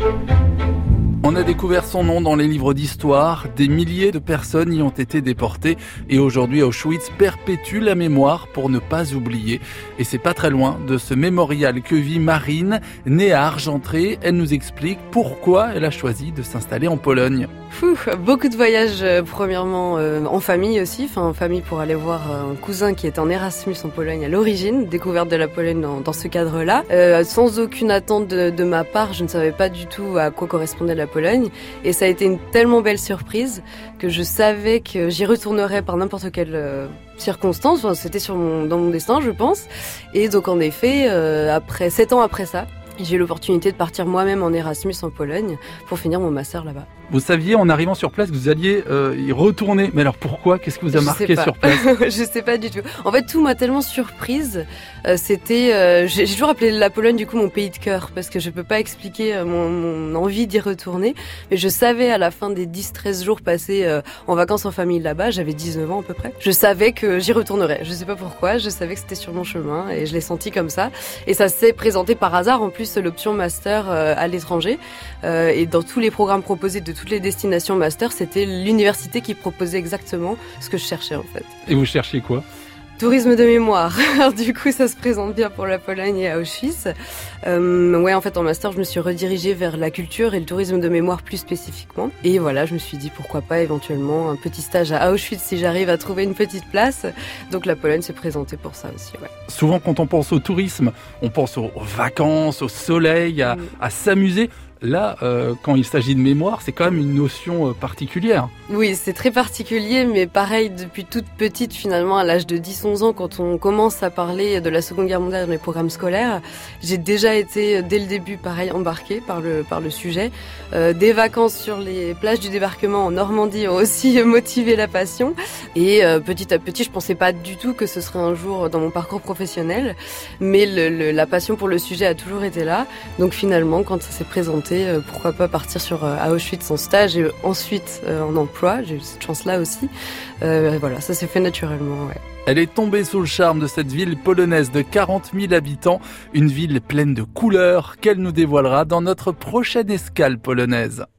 Thank you. On a découvert son nom dans les livres d'histoire, des milliers de personnes y ont été déportées et aujourd'hui Auschwitz perpétue la mémoire pour ne pas oublier. Et c'est pas très loin de ce mémorial que vit Marine, née à Argentré. Elle nous explique pourquoi elle a choisi de s'installer en Pologne. beaucoup de voyages euh, premièrement euh, en famille aussi, enfin en famille pour aller voir euh, un cousin qui est en Erasmus en Pologne à l'origine, découverte de la Pologne dans, ce cadre-là, sans aucune attente de, de ma part, je ne savais pas du tout à quoi correspondait la Pologne. Et ça a été une tellement belle surprise que je savais que j'y retournerais par n'importe quelle euh, circonstance. C'était dans mon destin, je pense. Et donc en effet, euh, après sept ans après ça, j'ai eu l'opportunité de partir moi-même en Erasmus en Pologne pour finir mon master là-bas. Vous saviez en arrivant sur place que vous alliez euh, y retourner. Mais alors pourquoi? Qu'est-ce qui vous a marqué sur place? Je sais pas du tout. En fait, tout m'a tellement surprise. Euh, c'était, euh, j'ai toujours appelé la Pologne du coup mon pays de cœur parce que je peux pas expliquer mon, mon envie d'y retourner. Mais je savais à la fin des 10-13 jours passés en vacances en famille là-bas, j'avais 19 ans à peu près. Je savais que j'y retournerais. Je sais pas pourquoi. Je savais que c'était sur mon chemin et je l'ai senti comme ça. Et ça s'est présenté par hasard en plus l'option master à l'étranger et dans tous les programmes proposés de toutes les destinations master, c'était l'université qui proposait exactement ce que je cherchais en fait. Et vous cherchiez quoi? Tourisme de mémoire. Alors, du coup, ça se présente bien pour la Pologne et à Auschwitz. Euh, ouais, en fait, en master, je me suis redirigée vers la culture et le tourisme de mémoire plus spécifiquement. Et voilà, je me suis dit pourquoi pas éventuellement un petit stage à Auschwitz si j'arrive à trouver une petite place. Donc la Pologne s'est présentée pour ça aussi. Ouais. Souvent, quand on pense au tourisme, on pense aux vacances, au soleil, à, mm. à s'amuser. Là, euh, quand il s'agit de mémoire, c'est quand même une notion euh, particulière. Oui, c'est très particulier, mais pareil, depuis toute petite, finalement, à l'âge de 10-11 ans, quand on commence à parler de la Seconde Guerre mondiale dans les programmes scolaires, j'ai déjà été, dès le début, pareil, embarquée par le, par le sujet. Euh, des vacances sur les plages du débarquement en Normandie ont aussi motivé la passion. Et euh, petit à petit, je pensais pas du tout que ce serait un jour dans mon parcours professionnel, mais le, la passion pour le sujet a toujours été là. Donc finalement, quand ça s'est présenté, euh, pourquoi pas partir sur euh, Auschwitz en stage et ensuite euh, en emploi. J'ai eu cette chance-là aussi. voilà, ça s'est fait naturellement. Elle est tombée sous le charme de cette ville polonaise de 40 000 habitants, une ville pleine de couleurs qu'elle nous dévoilera dans notre prochaine escale polonaise.